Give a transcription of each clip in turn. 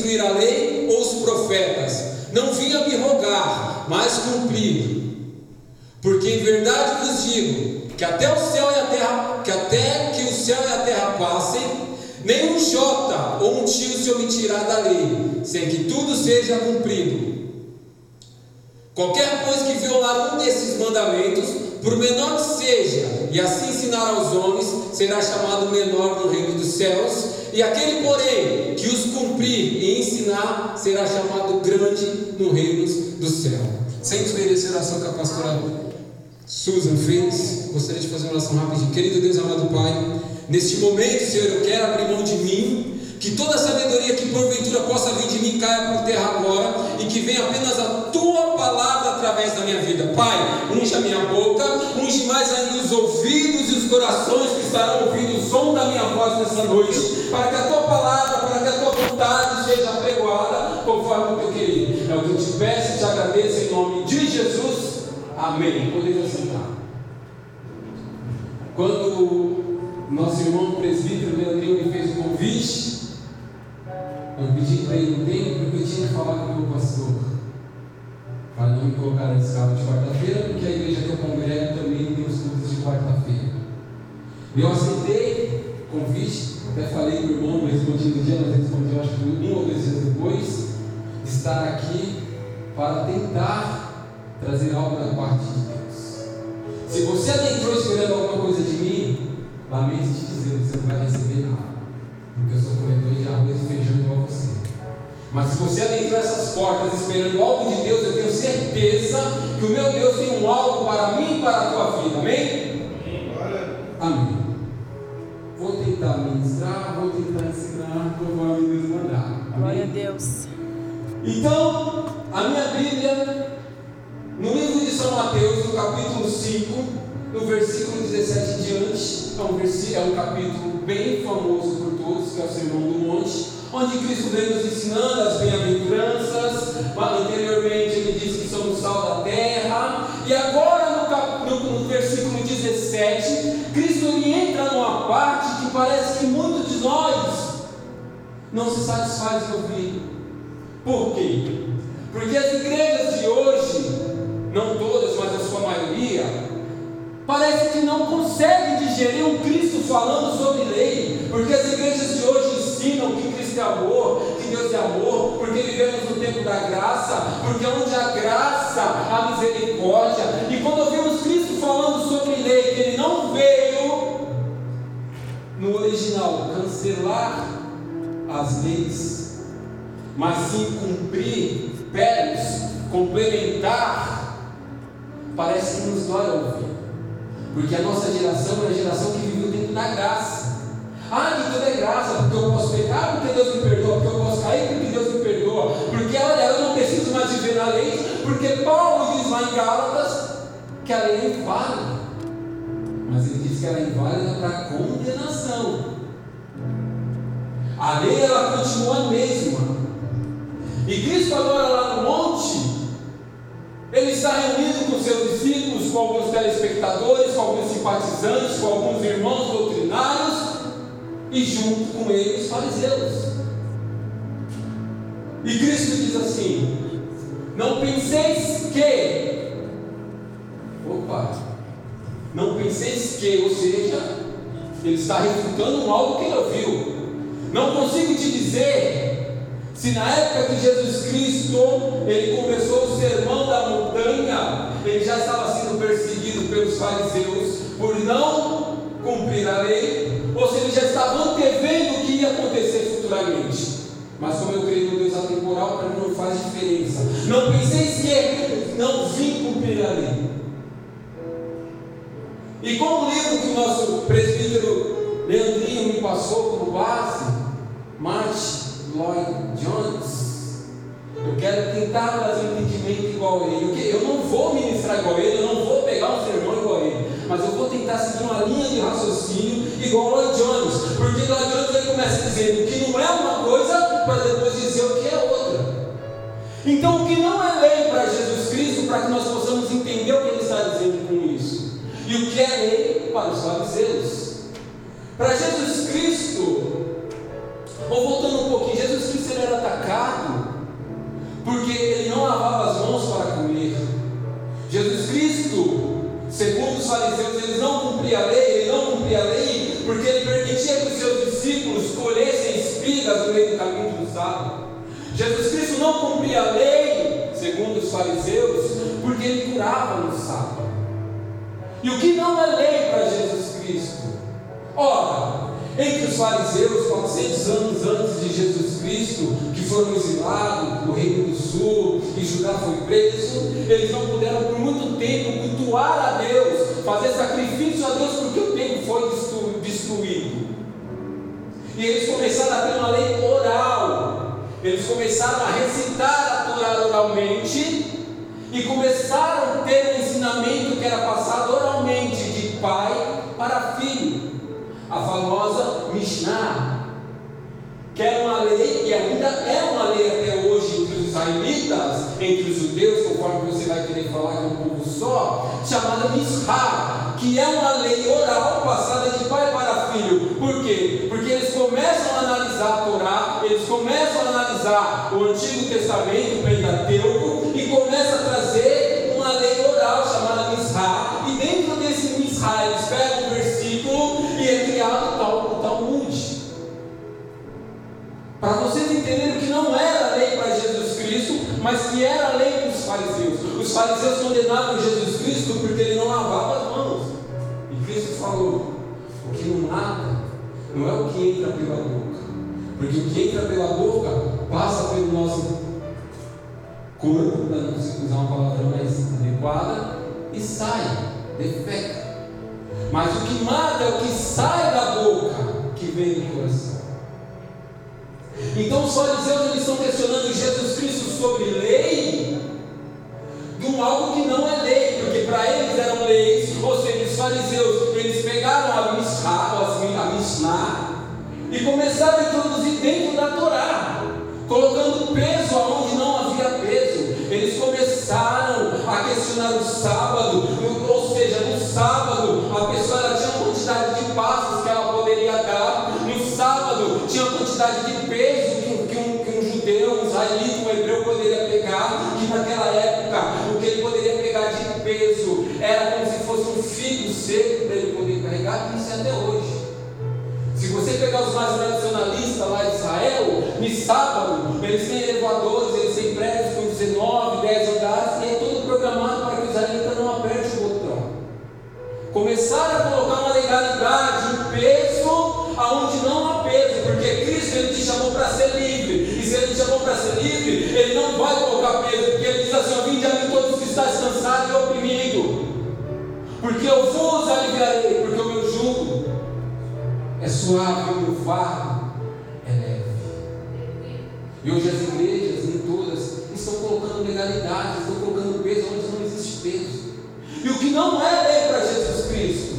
destruir a lei ou os profetas. Não vim a me rogar, mas cumprir. Porque em verdade vos digo que até o céu e a terra, que até que o céu e a terra passem, nenhum jota ou um tio se omitirá da lei, sem que tudo seja cumprido. Qualquer coisa que violar um desses mandamentos, por menor que seja, e assim ensinar aos homens, será chamado menor no reino dos céus, e aquele, porém, que os cumprir e ensinar, será chamado grande no reino dos céus. Sem desmerecer a oração que a pastora Susan fez, gostaria de fazer uma oração rápida. Querido Deus amado Pai, neste momento, Senhor, eu quero abrir mão de mim que toda sabedoria que porventura possa vir de mim caia por terra agora e que venha apenas a tua palavra através da minha vida. Pai, unge a minha boca, unge mais ainda os ouvidos e os corações que estarão ouvindo o som da minha voz nessa noite, para que a tua palavra, para que a tua vontade seja pregoada conforme o teu querido. É o que eu te peço e te agradeço em nome de Jesus. Amém. Podemos sentar. Quando nosso irmão presbítero Leandrinho me fez o convite, eu pedi para ele um tempo porque eu tinha que falar com o meu pastor. Para não me colocar na escala de quarta-feira, porque a igreja que eu congrego também tem os cultos de quarta-feira. Eu aceitei o convite, até falei para o irmão, não respondi no dia, mas respondi acho que um ou dois dias depois, de estar aqui para tentar trazer algo da parte de Deus. Se você adentrou esperando alguma coisa de mim, lamento te dizer, você não vai receber nada. Porque eu sou corredor de arroz e feijão igual você. Mas se você adentrou essas portas esperando algo de Deus, eu tenho certeza que o meu Deus tem um algo para mim e para a tua vida. Amém? Amém. Vou tentar ministrar, vou tentar ensinar conforme Deus mandar. Amém? Glória a Deus. Então, a minha Bíblia, no livro de São Mateus, no capítulo 5, no versículo 17 em diante, é um, versículo, é um capítulo bem famoso que é o Sermão do Monte, onde Cristo vem nos ensinando as bem-aventuranças. Anteriormente ele disse que somos sal da terra, e agora no, cap, no, versículo 17, Cristo ele entra numa parte que parece que muitos de nós não se satisfaz de ouvir. Por quê? Porque as igrejas de hoje, parece que não conseguem digerir um Cristo falando sobre lei, porque as igrejas de hoje ensinam que Cristo é amor, que Deus é amor, porque vivemos no tempo da graça, porque onde há graça, há misericórdia, e quando ouvimos Cristo falando sobre lei, que Ele não veio no original cancelar as leis, mas sim cumprir, pelos, complementar, parece que nos dói ouvir. Porque a nossa geração é a geração que viveu dentro da graça. Ah, que tudo é graça, porque eu posso pecar, porque Deus me perdoa, porque eu posso cair, porque Deus me perdoa. Porque olha, eu não preciso mais viver na lei, porque Paulo diz lá em Gálatas que a lei é inválida. Mas ele diz que ela é inválida para condenação. A lei ela continua a mesma. E Cristo agora lá no monte, ele está reunido com seus discípulos, com alguns telespectadores, com alguns simpatizantes, com alguns irmãos doutrinários e junto com eles fariseus. E Cristo diz assim: Não penseis que, opa, não penseis que, ou seja, ele está refutando algo que ele ouviu. Não consigo te dizer se na época que Jesus Cristo ele começou o sermão da montanha, ele já estava sendo perseguido pelos fariseus por não cumprir a lei, ou se ele já estava antevendo o que ia acontecer futuramente. Mas como eu creio no Deus atemporal, para mim não faz diferença. Não penseis que não vim cumprir a lei. E como o livro que o nosso presbítero Leandrinho me passou como base, Marte Lloyd Jones, eu quero tentar trazer um entendimento igual a ele. Eu não vou ministrar igual a ele, eu não vou pegar um sermão igual a ele, mas eu vou tentar seguir uma linha de raciocínio igual a Lloyd Jones, porque Lloyd Jones ele começa dizendo que não é uma coisa para depois dizer o que é outra. Então, o que não é lei para Jesus Cristo, para que nós possamos entender o que ele está dizendo com isso, e o que é lei para os fariseus. Para Jesus Cristo, ou porque ele não lavava as mãos para comer. Jesus Cristo, segundo os fariseus, ele não cumpria a lei, ele não cumpria a lei, porque ele permitia que os seus discípulos colhessem espigas no meio do caminho do sábado. Jesus Cristo não cumpria a lei, segundo os fariseus, porque ele curava no sábado. E o que não é lei para Jesus Cristo? Ora, entre os fariseus, 400 anos antes de Jesus Cristo, que foram exilados do Reino do Sul e Judá foi preso, eles não puderam por muito tempo cultuar a Deus, fazer sacrifício a Deus, porque o templo foi destruído. E eles começaram a ter uma lei oral, eles começaram a recitar a Torá oralmente e começaram a ter um ensinamento que era passado oralmente de pai para filho a famosa Mishnah, que era uma lei e ainda é uma lei até hoje entre os israelitas, entre os judeus, conforme você vai querer falar que é um povo só, chamada Mishá, que é uma lei oral passada de pai para filho. Por quê? Porque eles começam a analisar a Torá, eles começam a analisar o Antigo Testamento, o Pentateuco, era lei para os fariseus. Os fariseus condenavam Jesus Cristo porque ele não lavava as mãos. E Cristo falou: o que não mata não é o que entra pela boca, porque o que entra pela boca passa pelo nosso corpo, para não usar uma palavra mais adequada, e sai, defeca. Mas o que mata é o que sai da boca, que vem do coração. Então os fariseus eles estão questionando Jesus Cristo sobre lei, de um algo que não é lei, porque para eles eram leis, ou seja, os fariseus eles pegaram a Mishnah, a Mishnah e começaram a introduzir dentro da Torá, colocando peso aonde não havia peso. Eles começaram a questionar o sábado, naquela época o que ele poderia pegar de peso era como se fosse um figo seco para ele poder carregar, isso é até hoje. Se você pegar os mais tradicionalistas lá de Israel, no sábado, eles têm elevadores, eles têm prédios com 19, 10 andares, e é tudo programado para que o israelita não aperte o botão. Começaram a colocar uma legalidade, um peso, aonde não há peso, porque Cristo ele te chamou para ser livre, e se ele te chamou para ser livre, ele não vai colocar peso, porque eu vos aliviarei, porque o meu jugo é suave, o meu fardo é leve. E hoje as igrejas, em todas, estão colocando legalidade, estão colocando peso onde não existe peso. E o que não é lei para Jesus Cristo?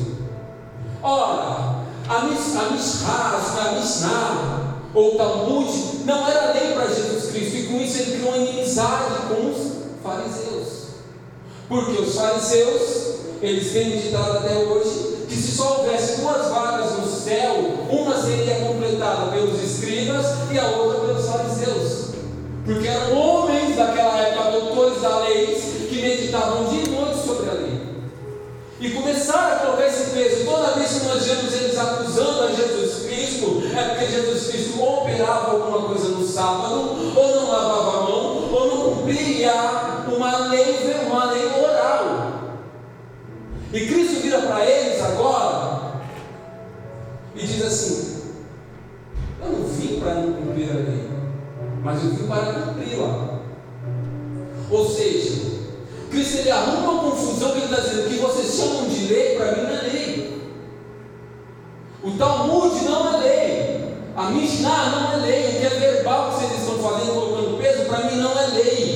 Ora, a Mishra, a Mishnah, ou Talmud, não era lei para Jesus Cristo, e com isso ele criou uma inimizade com os fariseus. Porque os fariseus, eles têm ditado até hoje, que se só houvesse duas vagas no céu, uma seria completada pelos escribas e a outra pelos fariseus. Porque eram homens daquela época, doutores da lei, que meditavam dia e noite sobre a lei. E começaram a colocar esse peso. Toda vez que nós vemos eles acusando a Jesus Cristo, é porque Jesus Cristo ou operava alguma coisa no sábado, ou não E Cristo vira para eles agora e diz assim: Eu não vim para não cumprir a lei, mas eu vim para cumpri-la. Ou seja, Cristo ele arruma uma confusão que ele está dizendo: que vocês chamam de lei, para mim não é lei. O Talmud não é lei. A Mishnah não é lei. O que é verbal que vocês estão fazendo, colocando peso, para mim não é lei.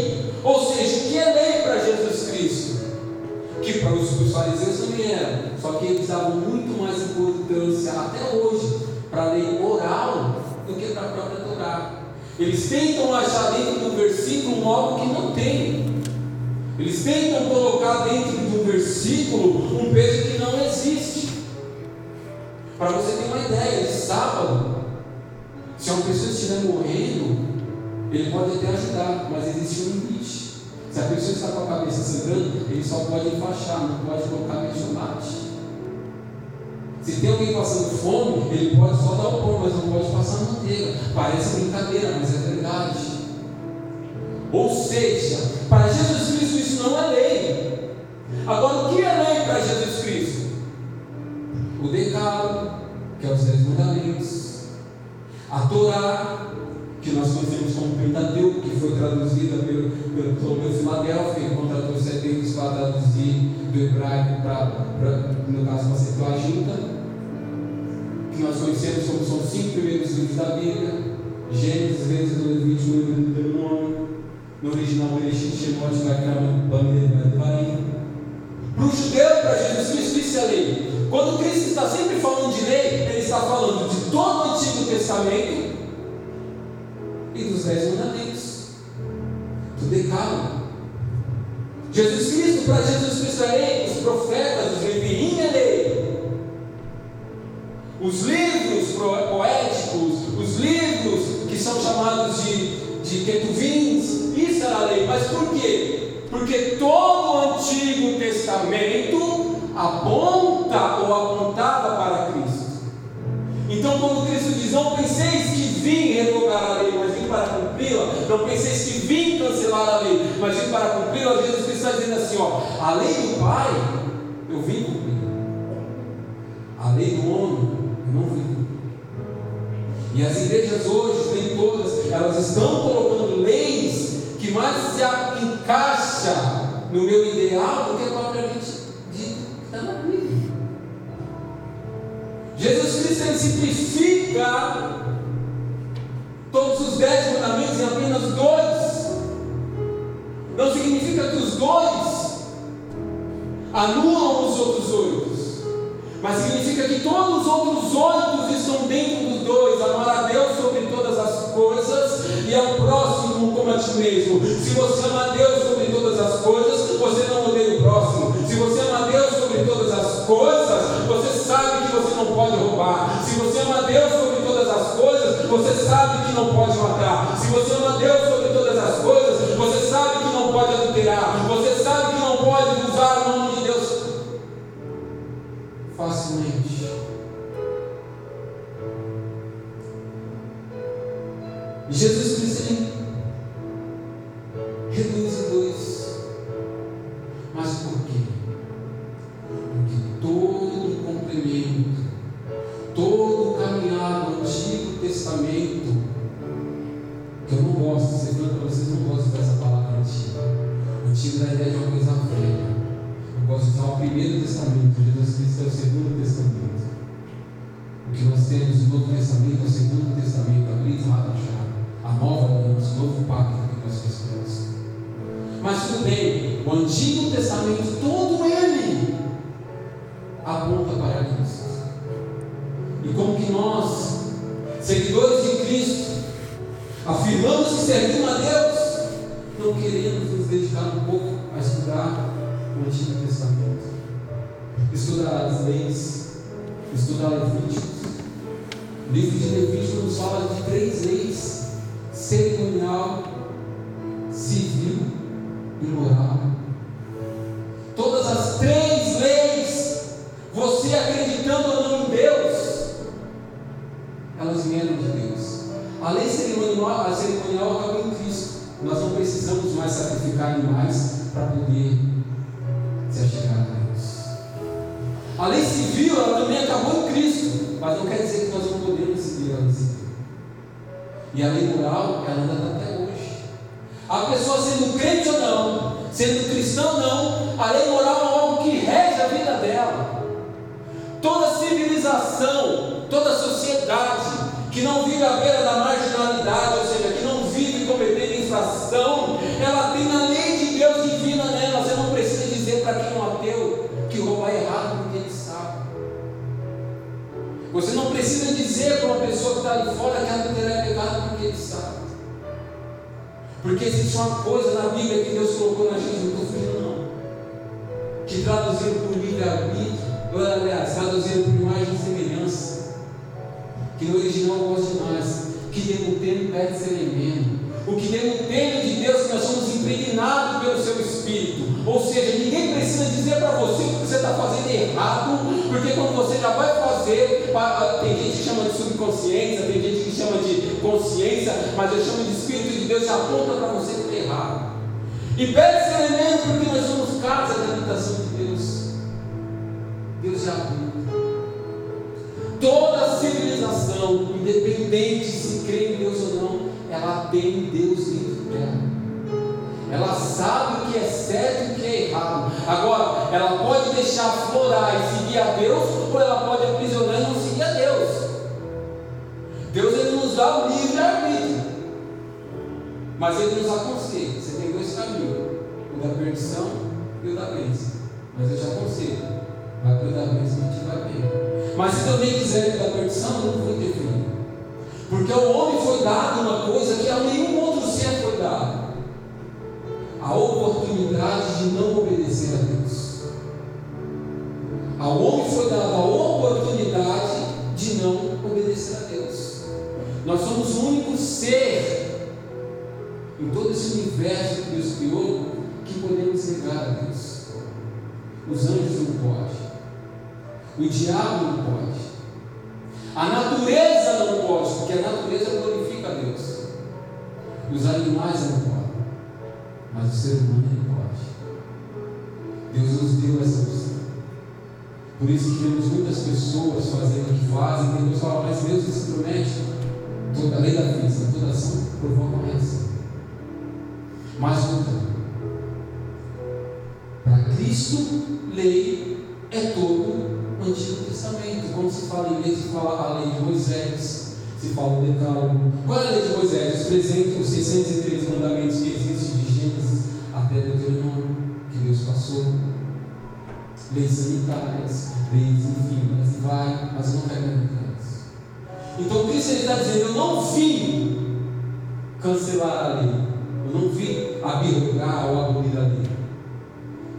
Fariseus também era, só que eles davam muito mais importância até hoje para a lei oral do que para a própria Torá. Eles tentam achar dentro do versículo algo que não tem. Eles tentam colocar dentro do versículo um peso que não existe. Para você ter uma ideia, de sábado, se uma pessoa estiver morrendo, ele pode até ajudar, mas existe um limite. Se a pessoa está com a cabeça sangrando, ele só pode enfaixar, não pode colocar mexilate. Se tem alguém passando fome, ele pode só dar o pão, mas não pode passar manteiga. Parece brincadeira, mas é verdade. Ou seja, para Jesus Cristo isso não é lei. Agora, o que é lei para Jesus Cristo? O decálogo, que é os dez mandamentos. A Torá, que nós conhecemos como Pentateuco, que foi traduzida pelo, pelo Ptolomeu Filadélfia, que contratou 70 para traduzir do hebraico para, no caso, para Septuaginta que nós conhecemos como são os cinco primeiros livros da Bíblia, Gênesis, Êxodo, Levítico, Número, Deuteronômio, no original Bereshit, Shemot, Vacram, Bamir, Devarim. Para o judeu, para Jesus Cristo, isso é lei. Quando Cristo está sempre falando de lei, ele está falando de todo o Antigo Testamento e dos Dez Mandamentos, do Decálogo. Jesus Cristo, para Jesus Cristo é lei, os profetas, os leviim é lei. Os livros poéticos, os livros que são chamados de, de ketuvins, isso era lei. Mas por quê? Porque todo o Antigo Testamento aponta ou apontava para Cristo. Então, quando Cristo diz: Não penseis que vim revogar a lei, mas vim para cumpri-la. Não penseis que vim cancelar a lei, mas vim para cumpri-la. Jesus Cristo está dizendo assim: ó, A lei do Pai, eu vim cumprir. A lei do homem, não vi. E as igrejas hoje, nem todas, elas estão colocando leis que mais se encaixa no meu ideal do que propriamente ele simplifica todos os dez mandamentos em apenas dois. Não significa que os dois anulam os outros oito. Mas significa que todos os outros oito estão dentro dos dois: amar a Deus sobre todas as coisas e ao próximo como a ti mesmo. Se você ama a Deus sobre todas as coisas, você não odeia o próximo. Se você ama a Deus sobre todas as coisas, você sabe que você não pode roubar. Se você ama Deus sobre todas as coisas, você sabe que não pode matar. Se você ama Deus sobre Mas tudo bem, o Antigo Testamento, todo ele aponta para Cristo. E como que nós, seguidores de Cristo, afirmamos que servimos a Deus, não queremos nos dedicar um pouco a estudar o Antigo Testamento. Estudar as leis, estudar Levíticos. O livro de Levítico nos fala de três leis: cerimonial, moral. Todas as três leis, você acreditando ou não em Deus, elas vieram de Deus. A lei cerimonial, a cerimonial acabou em Cristo. Nós não precisamos mais sacrificar animais para poder se achegar a Deus. A lei civil, ela também acabou em Cristo, mas não quer dizer que nós não podemos seguir a lei civil. E a lei moral, ela ainda toda sociedade que não vive à beira da marginalidade, ou seja, que não vive cometendo infração, ela tem a lei de Deus divina nela. Você não precisa dizer para quem é um ateu que roubar é errado porque ele sabe. Você não precisa dizer para uma pessoa que está ali fora que adulterar é pecado porque ele sabe. Porque existe uma coisa na Bíblia que Deus colocou na gente, não estou não. Que traduziram por livre-arbítrio, aliás, traduziram por imagem e semelhança. Que no original eu gosto demais. Que demutendo pede ser elemento. O que demutendo de Deus que nós somos impregnados pelo seu Espírito. Ou seja, ninguém precisa dizer para você que você está fazendo errado, porque quando você já vai fazer tem gente que chama de subconsciência, tem gente que chama de consciência, mas eu chamo de Espírito de Deus, já aponta para você que está errado. E pede esse elemento porque nós somos casa da habitação de. Deus já abriu. Toda civilização, independente se crê em Deus ou não, ela tem Deus dentro dela. Ela sabe o que é certo e o que é errado. Agora, ela pode deixar florar e seguir a Deus, ou ela pode aprisionar e não seguir a Deus. Deus ele nos dá o livre arbítrio. Mas ele nos aconselha. Você tem dois caminhos: o da perdição e o da bênção. Mas eu te aconselho. Vai pelo da bênção te vai bem. Mas se também quiser da perdição, não vou interferir. Porque ao homem foi dado uma coisa que a nenhum outro ser foi dado a oportunidade de não obedecer a Deus. Ao homem foi dada a oportunidade de não obedecer a Deus. Nós somos o único ser em todo esse universo que Deus criou que podemos negar a Deus. Os anjos não podem. O diabo não pode. A natureza não pode, porque a natureza glorifica a Deus. Os animais não podem mas o ser humano ele pode. Deus nos deu essa opção. Por isso que temos muitas pessoas fazendo o que fazem, tem pessoas falam, mas Deus se promete. Toda a lei da física, toda ação provoca uma reação. Mas outra, para Cristo, lei é todo Antigo Testamento. Como se fala em vez de falar a lei de Moisés, se fala o decálogo. Qual é a lei de Moisés? Os 300, os 603 mandamentos que existem de Gênesis até Deuteronômio, que Deus passou. Leis sanitárias, leis, enfim, mas vai, mas não quero entrar Então Cristo está dizendo, eu não vim cancelar a lei, eu não vim abrogar ou abolir a lei.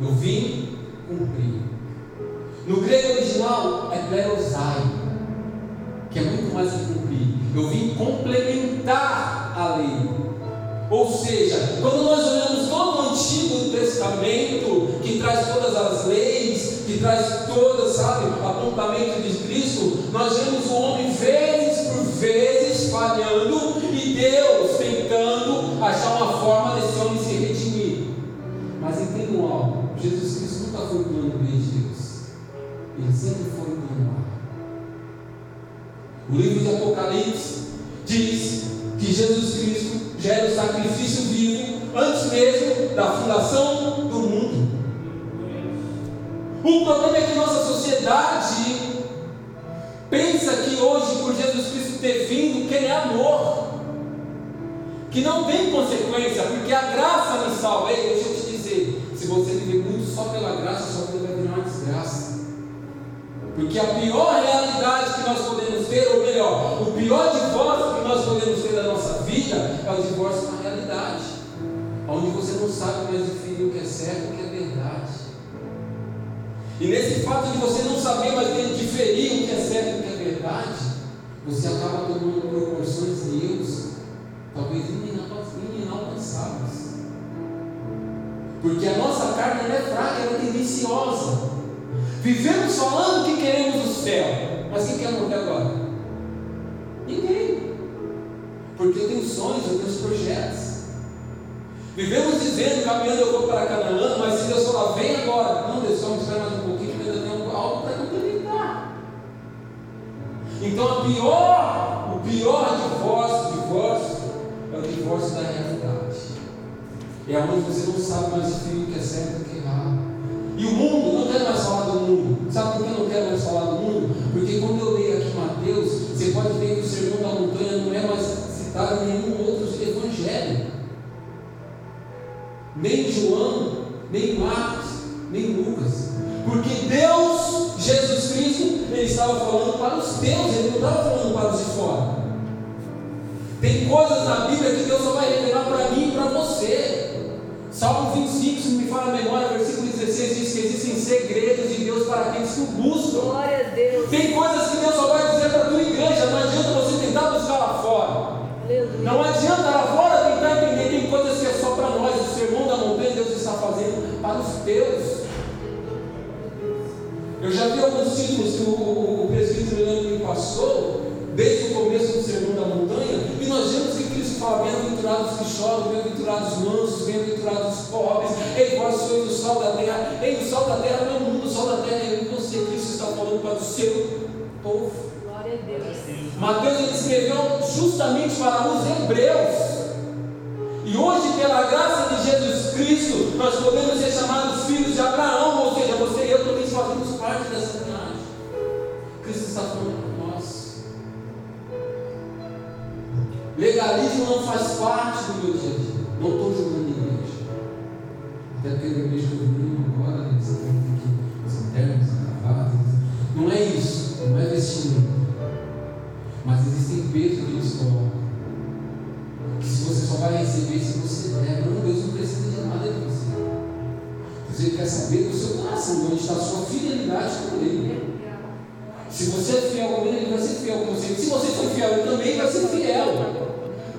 Eu vim cumprir. No grego original é plerosai, que é muito mais que cumprir. Eu vim complementar a lei. Ou seja, quando nós olhamos todo o Antigo Testamento, que traz todas as leis, que traz todas, sabe, apontamento de Cristo, nós vemos o homem vezes ele sempre foi o plano A. O livro de Apocalipse diz que Jesus Cristo já era o sacrifício vivo antes mesmo da fundação do mundo. O problema é que nossa sociedade pensa que hoje, por Jesus Cristo ter vindo, que Ele é amor, que não tem consequência, porque a graça me salva. Ei, deixa eu te dizer: se você viver muito só pela graça, vida vai virar uma desgraça. Porque a pior realidade que nós podemos ter, ou melhor, o pior divórcio que nós podemos ter da nossa vida é o divórcio na realidade. Onde você não sabe mais definir o que é certo e o que é verdade. E nesse fato de você não saber mais diferir o que é certo e o que é verdade, você acaba tomando proporções de erros, talvez inalcançáveis. Porque a nossa carne é fraca, ela é tendenciosa. Vivemos falando que queremos o céu, mas quem quer morrer agora? Ninguém. Porque eu tenho sonhos, eu tenho projetos. Vivemos dizendo, caminhando eu vou para Canaã, mas se Deus falar, vem agora. Não, Deus, me espera mais um pouquinho, porque ainda tenho algo para complementar. Então a pior, o pior divórcio, divórcio, é o divórcio da realidade. É onde você não sabe mais o que é certo e o que é errado. E o mundo, não quero mais falar do mundo. Sabe por que eu não quero mais falar do mundo? Porque quando eu leio aqui Mateus, você pode ver que o sermão da montanha não é mais citado em nenhum outro evangelho. Nem João, nem Marcos, nem Lucas. Porque Deus, Jesus Cristo, ele estava falando para os teus, ele não estava falando para os de fora. Tem coisas na Bíblia que Deus só vai revelar para mim e para você. Salmo 25, se me fala a memória, versículo 16 diz que existem segredos de Deus para aqueles que o buscam. Glória a Deus. Tem coisas que Deus só vai dizer para a tua igreja, não adianta você tentar buscar lá fora. Aleluia. Não adianta lá fora tentar entender, tem coisas que é só para nós. O sermão da montanha Deus está fazendo para os teus. Eu já vi alguns títulos que o, o, o presbítero passou, desde o começo do Sermão da Montanha, e nós vemos que Cristo fala: bem-aventurados que choram, bem-aventurados mansos, bem-aventurados pobres, ei, vós sois o sal da terra, ei, o sal da terra não é o mundo, o sal da terra é você, Cristo está falando para o seu povo. Glória a Deus. Mateus ele escreveu justamente para os hebreus. E hoje, pela graça de Jesus Cristo, nós podemos ser chamados filhos de Abraão, ou seja, você e eu também fazemos parte dessa linhagem. Cristo está falando Legalismo não faz parte do meu dia a dia. Não estou julgando igreja. Até porque a igreja que eu agora, né, você tem que os internos, gravados. Não é isso, não é vestimento. Mas existem pesos que eles colocam. Que se você só vai receber se você der, não, Deus não precisa de nada de você. Você quer saber do seu coração, onde está a sua fidelidade com Ele. Se você é fiel com Ele, Ele vai ser fiel com você. Se você for fiel, Ele também vai ser fiel.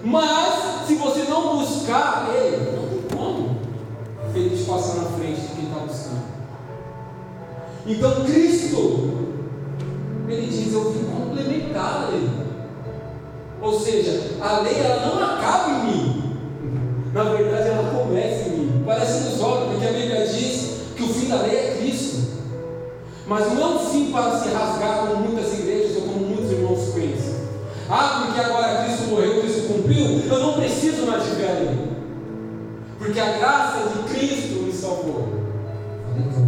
Mas, se você não buscar Ele, não tem como te passar na frente de quem está buscando. Então, Cristo, Ele diz: Eu vim complementar a lei. Ou seja, a lei ela não acaba em mim. Na verdade, ela começa em mim. Parece nos olhos, porque a Bíblia diz que o fim da lei é Cristo. Mas não é um fim para se rasgar como muitas igrejas ou como muitos irmãos pensam. Ah, porque agora Cristo morreu, eu não preciso mais de lei. Porque a graça de Cristo me salvou. Falei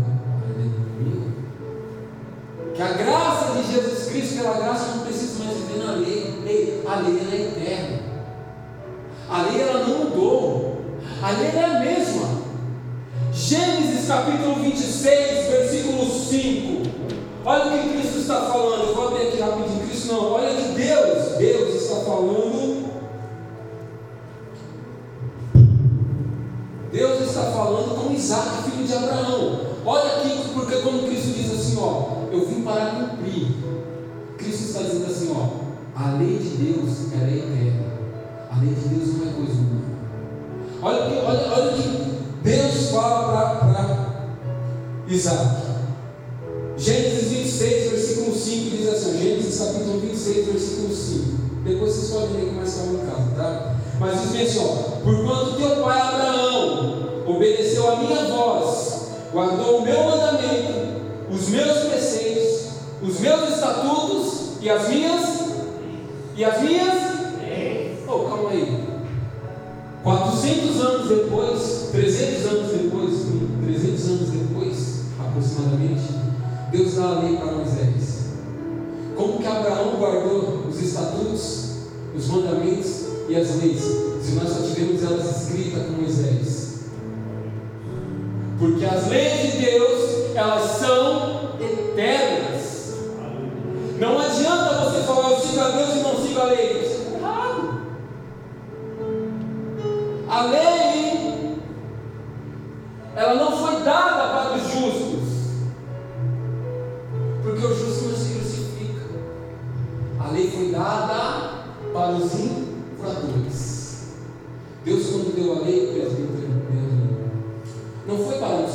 que a graça de Jesus Cristo, pela graça, eu não preciso mais viver na lei. Ei, a lei ela é eterna. A lei ela não mudou. A lei é a mesma. Gênesis capítulo 26, versículo 5. Olha o que Cristo está falando. Eu vou abrir aqui rapidinho. Cristo não. Olha que Isaac, filho de Abraão. Olha aqui, porque quando Cristo diz assim, ó, eu vim para cumprir. Cristo está dizendo assim, ó, a lei de Deus ela é eterna. A lei de Deus não é coisa humana. Olha, olha, olha o que Deus fala para Isaac. Gênesis 26, versículo 5 diz assim, Gênesis capítulo 26, versículo 5. Depois vocês podem ler mais calma em casa, tá? Mas diz assim, ó, porquanto teu pai Abraão obedeceu a minha voz, guardou o meu mandamento, os meus preceitos, os meus estatutos e as minhas e as minhas Oh, calma aí. 400 anos depois, 300 anos depois, 300 anos depois, aproximadamente, Deus dá a lei para Moisés. Como que Abraão guardou os estatutos, os mandamentos e as leis, se nós só tivemos elas escritas com Moisés? Porque as leis de Deus, elas são eternas. Não adianta você falar eu sigo a Deus e não sigo a lei. Isso é errado. A lei,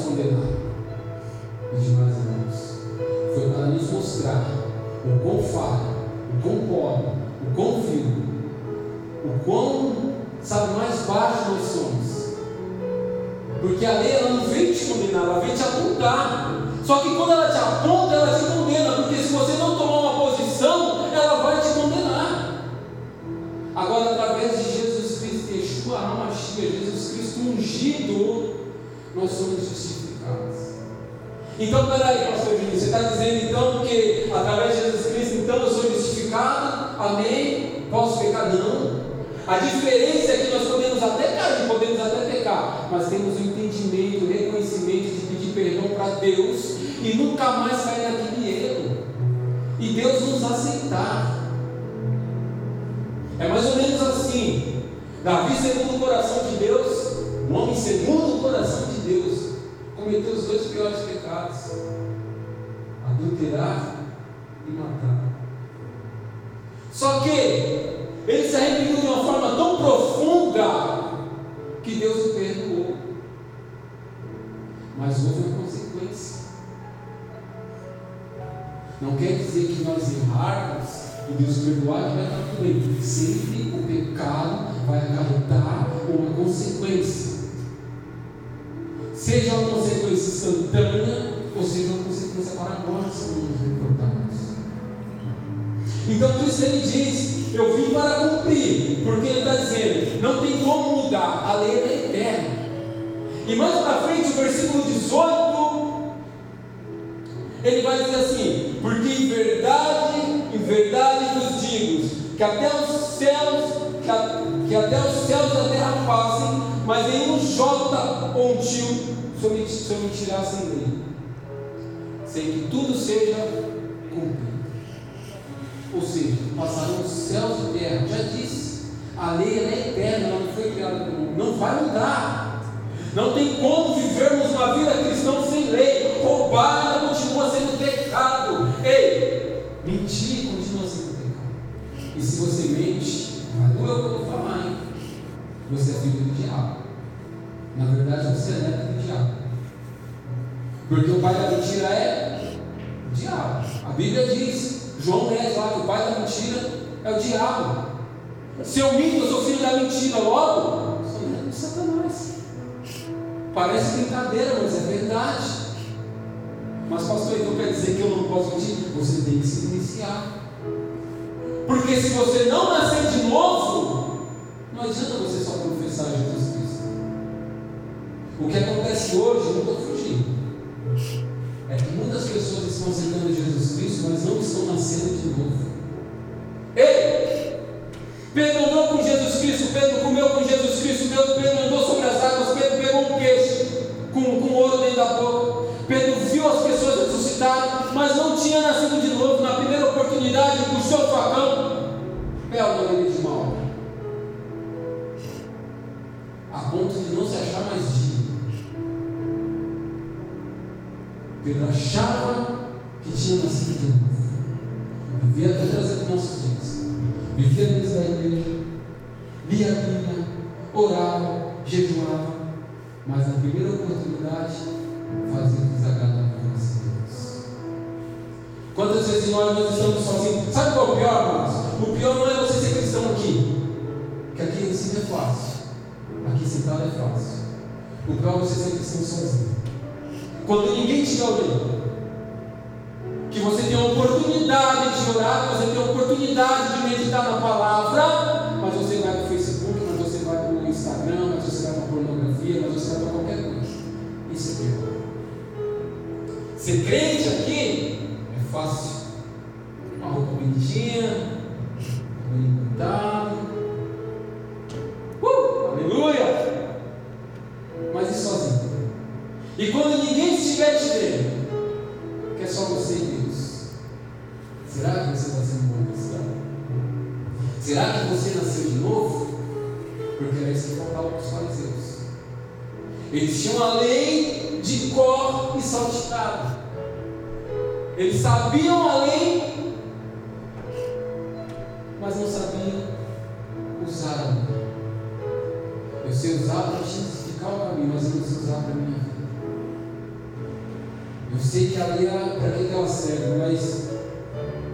condenar, meus demais irmãos, foi para nos mostrar o quão falho, Então, peraí, pastor Juninho, você está dizendo então que através de Jesus Cristo, então eu sou justificado? Amém? Posso pecar? Não. A diferença é que nós podemos até cair, podemos até pecar, mas temos o entendimento, o reconhecimento de pedir perdão para Deus e nunca mais cair naquele erro. E Deus nos aceitar. Cometeu os dois piores pecados: adulterar e matar. Só que ele se arrependeu de uma forma tão profunda que Deus o perdoou. Mas houve uma consequência. Não quer dizer que nós errarmos e Deus perdoar que vai estar tudo bem. Sempre o pecado vai acarretar uma consequência. Seja uma consequência instantânea ou seja uma consequência para nós que somos reportados. Então por isso ele diz, eu vim para cumprir, porque ele está dizendo, não tem como mudar, a lei é eterna. E mais para frente, o versículo 18, ele vai dizer assim: Porque em verdade, em verdade vos digo, que até os céus, que, a, que até os céus da terra passem, mas em um jota ou um somente tirassem dele, sem que tudo seja cumprido. Ou seja, passarão céus e terra. Já disse, a lei é eterna, ela não foi criada por não vai mudar. Não tem como vivermos uma vida cristã sem lei. Roubar continua sendo pecado. Ei, mentir continua sendo pecado. E se você mente, vai doer o que eu vou falar, hein? Você é filho do diabo. Na verdade, você é neto. Porque o pai da mentira é o diabo. A Bíblia diz, João 10 lá, que o pai da mentira é o diabo. Se eu minto, eu sou filho da mentira, logo, sou neto de Satanás. Parece brincadeira, mas é verdade. Mas, pastor, então quer dizer que eu não posso mentir? Você tem que se iniciar. Porque se você não nascer de novo, não adianta você só confessar Jesus Cristo. O que acontece hoje, não estou fugindo, é que muitas pessoas estão aceitando Jesus Cristo, mas não estão nascendo de novo. Ei! Pedro andou com Jesus Cristo, Pedro comeu com Jesus Cristo, Pedro andou sobre as águas, Pedro pegou um peixe com, com ouro dentro da boca. Pedro viu as pessoas ressuscitarem, mas não tinha nascido de novo. Na primeira oportunidade, puxou o facão, pé na orelha de mal. A ponto de não se achar mais digno. Pedro achava que tinha nascido de novo. Vivia até trazer nossos dias vivia dentro da igreja, lia a Bíblia, orava, jejuava, mas na primeira oportunidade fazia desagradável de Deus. Quantas vezes nós, nós estamos sozinhos? Sabe qual é o pior, irmãos? O pior não é você ser cristão aqui, que aqui em cima é fácil, aqui sentado é fácil. O pior é você ser cristão sozinho. Quando ninguém estiver olhando, que você tem a oportunidade de orar, que você tem a oportunidade de meditar na palavra, mas você vai para o Facebook, mas você vai para o Instagram, mas você vai para a pornografia, mas você vai para qualquer coisa. Isso é pior. Ser crente aqui é fácil. Uma roupa bonitinha, E quando ninguém estiver te vendo, que é só você e Deus. Será que você está sendo bom cristão? Será que você nasceu de novo? Porque era isso que faltava para os fariseus. Eles tinham a lei de cor e saltitado. Eles sabiam a lei, mas não sabiam usar a lei. Eu sei usar para justificar o caminho, mas eu não sei usar para vida. Eu sei que a lei é para que ela serve, mas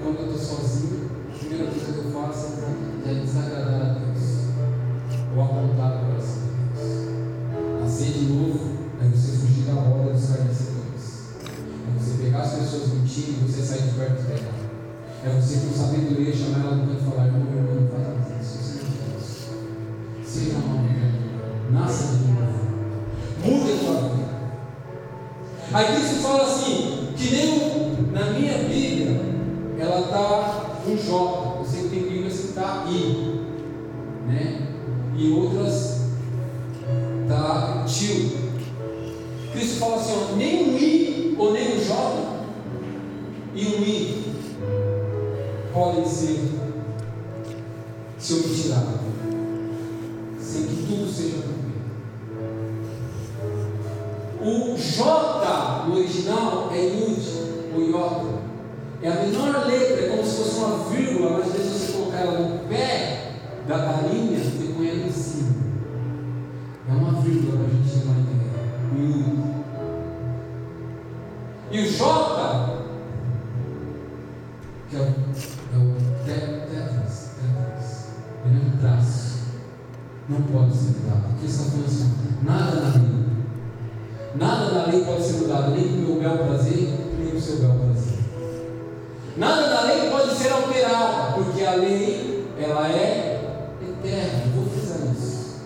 quando eu estou sozinho, a primeira coisa que eu faço é desagradar a Deus, ou apontar o coração de Deus. Nascer de novo é você fugir da roda dos carnecedores, é você pegar as pessoas mentindo e você sair de perto dela, é você com sabedoria chamar ela no canto e falar: meu irmão, não faz isso, isso é. Seja uma mulher, nasça de novo, mude a sua vida. Aí Cristo fala que nem na minha Bíblia ela está pode ser mudado. Porque assim, nada na lei. Nada na lei pode ser mudado, nem o meu bel prazer, nem o seu bel prazer. Nada na lei pode ser alterado, porque a lei, ela é eterna. vou frisar isso.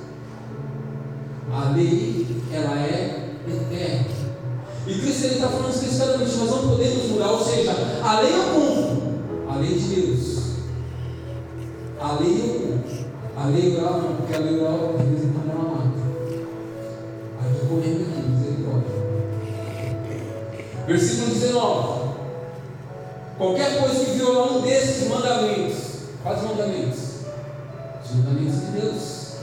A lei, ela é eterna. E Cristo está falando especificamente, nós não podemos mudar, ou seja, a lei eu cumpro, a lei de Deus. A lei eu cumpro. A lei oral não, porque a lei oral de vez em quando ela mata. Aí estou correndo aqui, misericórdia. Versículo 19. Qualquer coisa que violar um desses mandamentos, quais mandamentos? Os mandamentos de Deus.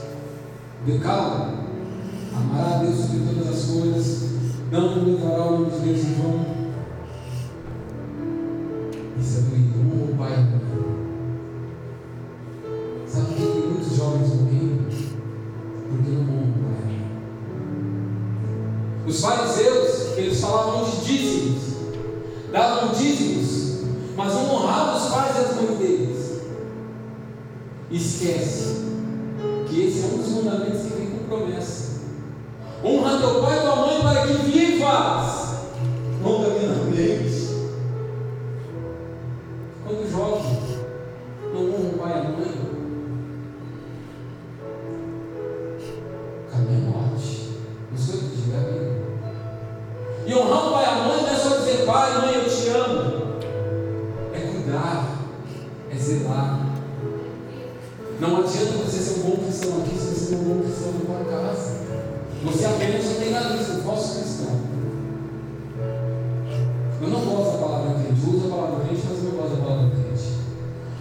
Decalo. Amará a Deus sobre todas as coisas. Não levará o nome de Deus em vão. Os fariseus, eles falavam de dízimos. Davam dízimos mas não honrava os pais e as mães deles. Esquece que esse é um dos mandamentos que vem com promessa. Honra teu pai e tua mãe para que vivas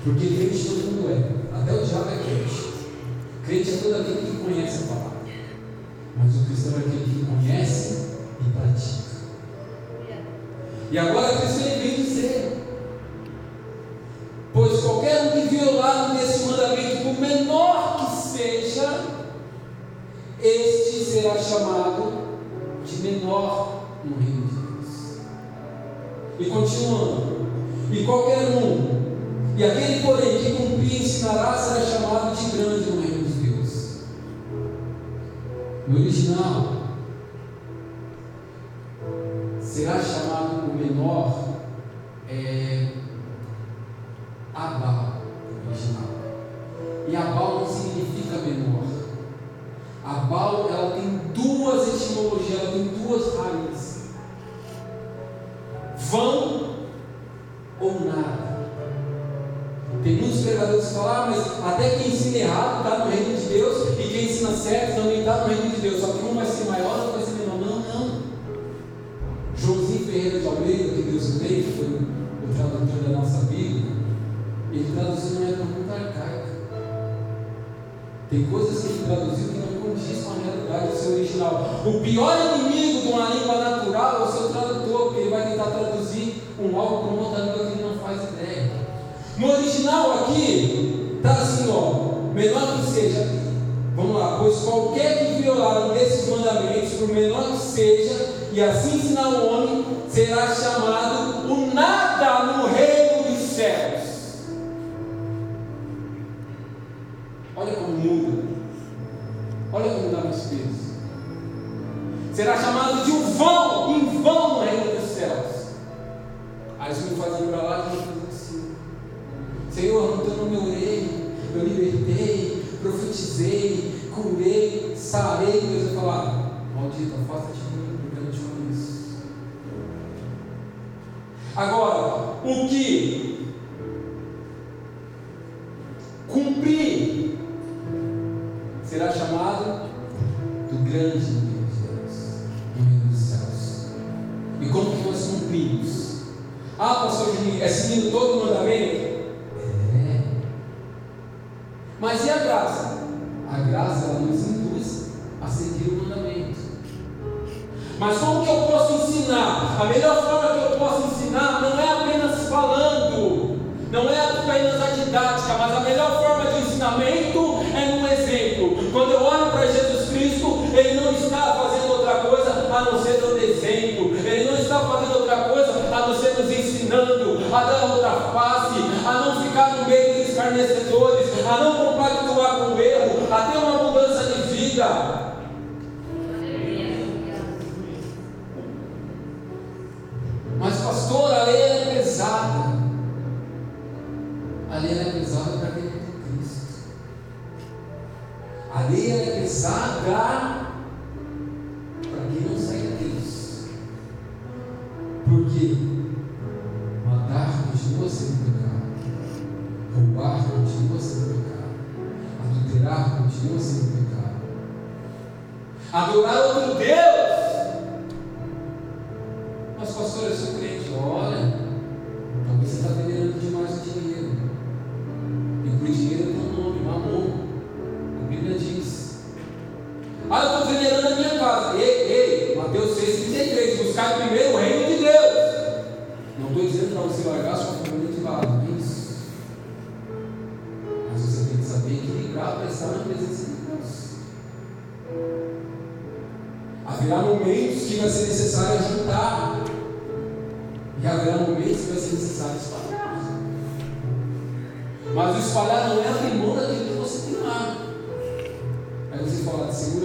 Porque crente todo mundo é, até o diabo é crente. Crente é todo aquele que conhece a palavra. Mas o cristão é aquele que conhece e pratica. E agora Cristo vem dizer Pois qualquer um que violar nesse mandamento, por menor que seja, este será chamado de menor no reino de Deus. E continuando, e qualquer um, e aquele porém que cumprir ensinará, será chamado de grande no reino de Deus. No original, será chamado o menor. Pior inimigo de uma língua natural é o seu tradutor, porque ele vai tentar traduzir um algo para outra língua que ele não faz ideia. No original aqui, está assim, ó, menor que seja, vamos lá, pois qualquer que violar um desses mandamentos, por menor que seja, e assim ensinar o homem, será chamado Será chamado de um vão, a não compactuar com o erro, a ter uma mudança de vida,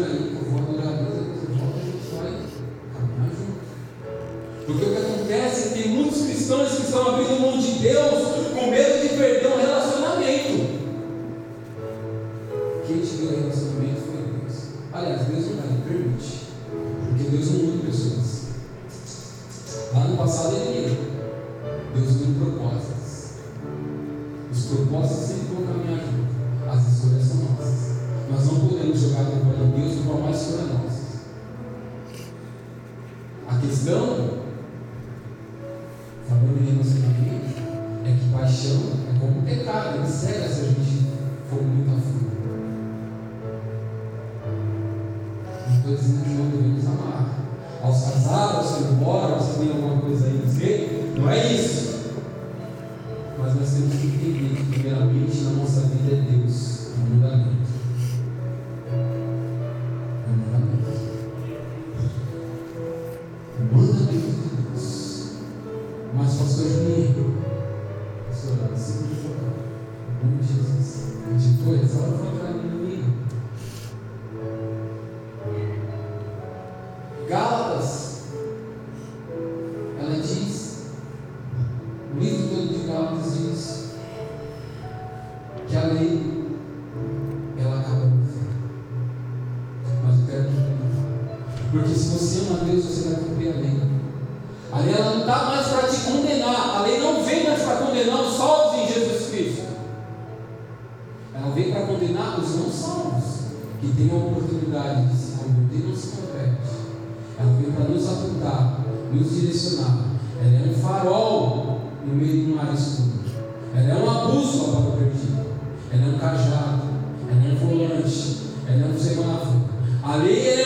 aí, eu vou adorar a Deus, você volta, gente vai caminhar junto. Porque o que acontece é que tem muitos cristãos que estão abrindo mão de Deus com medo de perder um relacionamento. Quem te deu relacionamento foi Deus. Aliás, Deus não vai, permite. Porque Deus não muda pessoas. Lá no passado ele ia. Deus tem propósitos. Os propósitos sempre vão caminhar podemos jogar a culpa em Deus por uma escolha nossa. A questão, falando em relacionamento, é que paixão é como pecado, ele cega se a gente for muito a fundo. Não estou dizendo que não devemos amar aos casados, aos que namoram, se tem alguma coisa aí dizer. Não é isso. Mas nós temos que entender que, primeiramente, na nossa vida é Deus, é o mandamento. É Porque se você ama Deus, você vai cumprir a lei. A lei não está mais para te condenar. A lei não vem mais para condenar os salvos em Jesus Cristo. Ela vem para condenar os não salvos, que têm a oportunidade de se converter nos não. Ela vem para nos apontar, nos direcionar. Ela é um farol no meio de um mar escuro. Ela é uma bússola para o perdido. Ela é um cajado. Ela é um volante. Ela é um semáforo. A lei é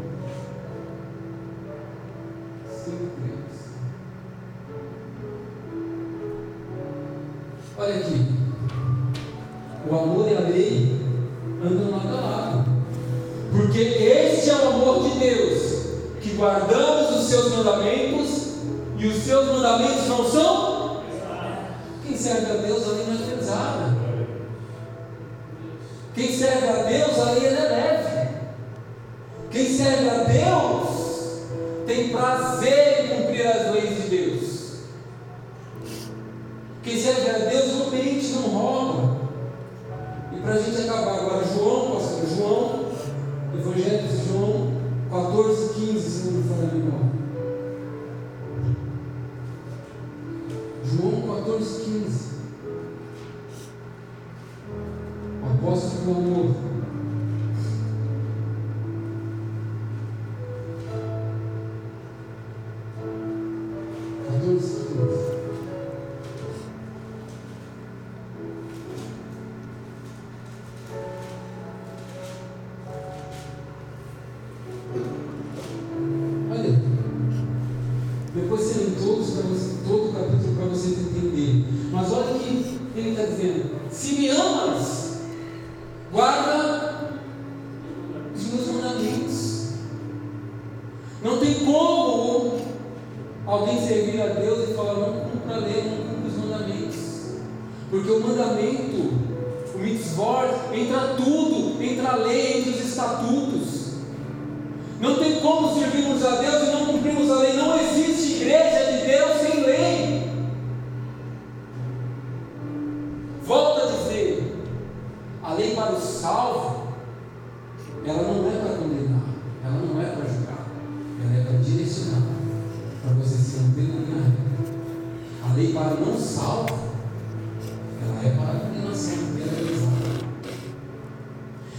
Olha aqui. O amor e a lei andam lado a lado. Porque este é o amor de Deus, que guardamos os seus mandamentos, e os seus mandamentos não são? Quem serve a Deus, a lei não é pesada. Quem serve a Deus, a lei é leve. Quem serve a Deus tem prazer em cumprir as leis de Deus. Quem serve a Deus não mente, não rouba. E para a gente acabar agora, João, pastor, João, Evangelho de João 14, 15, se não me memória. João 14, 15. Salvo, ela não é para condenar, ela não é para julgar, ela é para direcionar, para você se manter na. A lei para não salvo, ela é para condenação, ela é.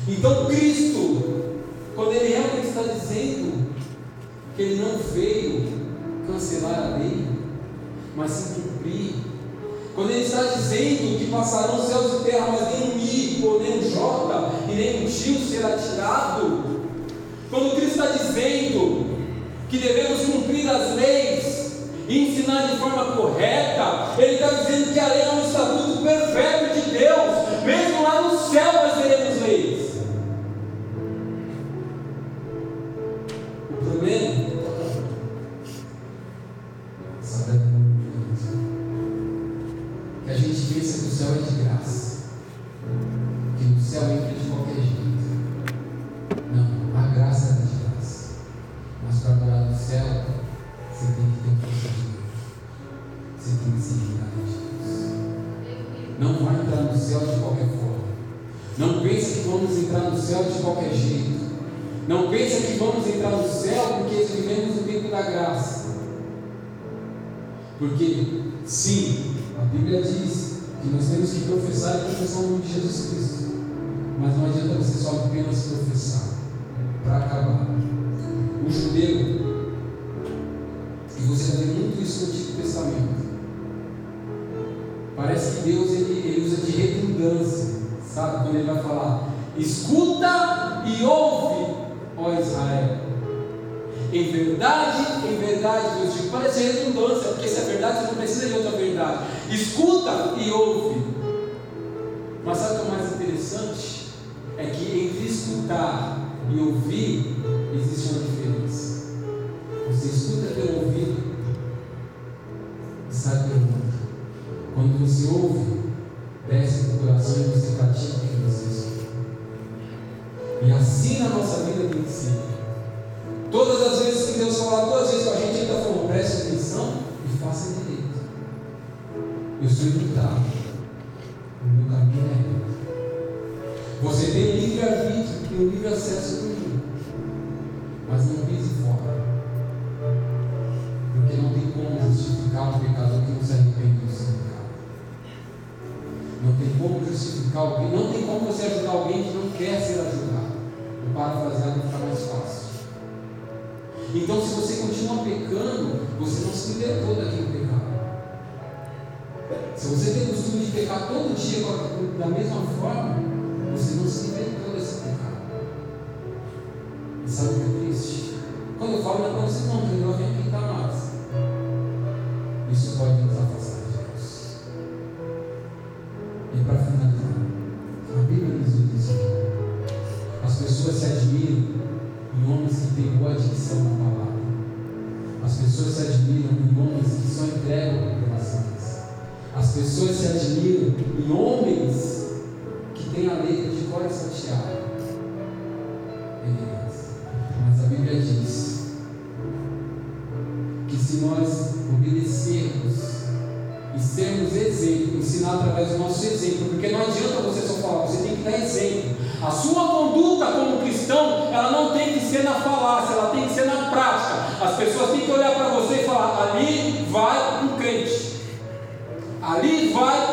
Então Cristo quando ele realmente está dizendo que ele não veio cancelar a lei, mas sim cumprir. Quando ele está dizendo que passarão céus e terra, mas nem um i, nem um j, e nem um tio será tirado. Quando Cristo está dizendo que devemos cumprir as leis e ensinar de forma correta, Ele está dizendo que a lei é um estatuto perfeito de professar o nome de Jesus Cristo. Mas não adianta você só apenas professar. Para acabar, o judeu, e você ver muito isso no Antigo Testamento. Parece que Deus ele, ele usa de redundância, sabe? Quando ele vai falar, escuta e ouve, ó Israel. Em verdade, em verdade, Deus digo, parece redundância, porque se é verdade, você não precisa de outra verdade. Escuta e ouve. Mas sabe o que é mais interessante? É que entre escutar e ouvir existe uma diferença. Você escuta pelo ouvido e sai pelo mundo. Quando você ouve, desce no coração e você pratica o que você escuta. E assim na nossa vida tem que ser. Todas as vezes que Deus fala, todas as vezes que a gente ainda falou, preste atenção e faça direito. Eu sou educado. O meu caminho é reto. Você tem livre-arbítrio, tem livre acesso comigo. Mas não pise fora. Porque não tem como justificar um pecador que não se arrepende do seu pecado. Não tem como justificar alguém, não tem como você ajudar alguém que não quer ser ajudado. O parafraseado fica mais fácil. Então, se você continua pecando, você não se libertou daquele pecado. Se você tem o costume de pecar todo dia da mesma forma, você não se libertou desse pecado. E sabe o que é triste? Quando eu falo, não é para você não, eu venho aqui está mais. Isso pode nos afastar de Deus. E para finalizar, a Bíblia nos diz as pessoas se admiram em homens que têm boa dicção na palavra. As pessoas se admiram As pessoas se admiram em homens que têm a letra de cor salteada. Mas a Bíblia diz que se nós obedecermos e sermos exemplo, ensinar através do nosso exemplo, porque não adianta você só falar, você tem que dar exemplo. A sua conduta como cristão, ela não tem que ser na falácia, ela tem que ser na prática. As pessoas têm que olhar para você e falar: ali vai um vai